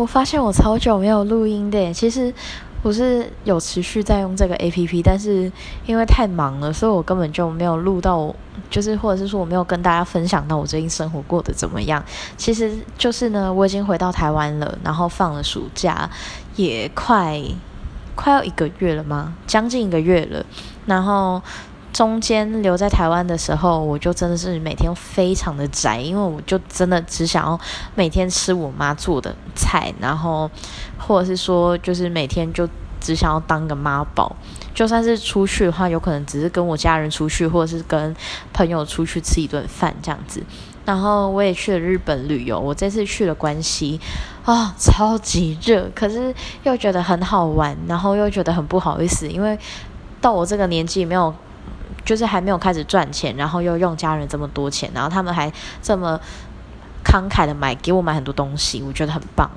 我发现我超久没有录音的，其实我是有持续在用这个 A P P，但是因为太忙了，所以我根本就没有录到，就是或者是说我没有跟大家分享到我最近生活过得怎么样。其实就是呢，我已经回到台湾了，然后放了暑假，也快快要一个月了吗？将近一个月了，然后。中间留在台湾的时候，我就真的是每天非常的宅，因为我就真的只想要每天吃我妈做的菜，然后或者是说就是每天就只想要当个妈宝，就算是出去的话，有可能只是跟我家人出去，或者是跟朋友出去吃一顿饭这样子。然后我也去了日本旅游，我这次去了关西，啊，超级热，可是又觉得很好玩，然后又觉得很不好意思，因为到我这个年纪没有。就是还没有开始赚钱，然后又用家人这么多钱，然后他们还这么慷慨的买给我买很多东西，我觉得很棒。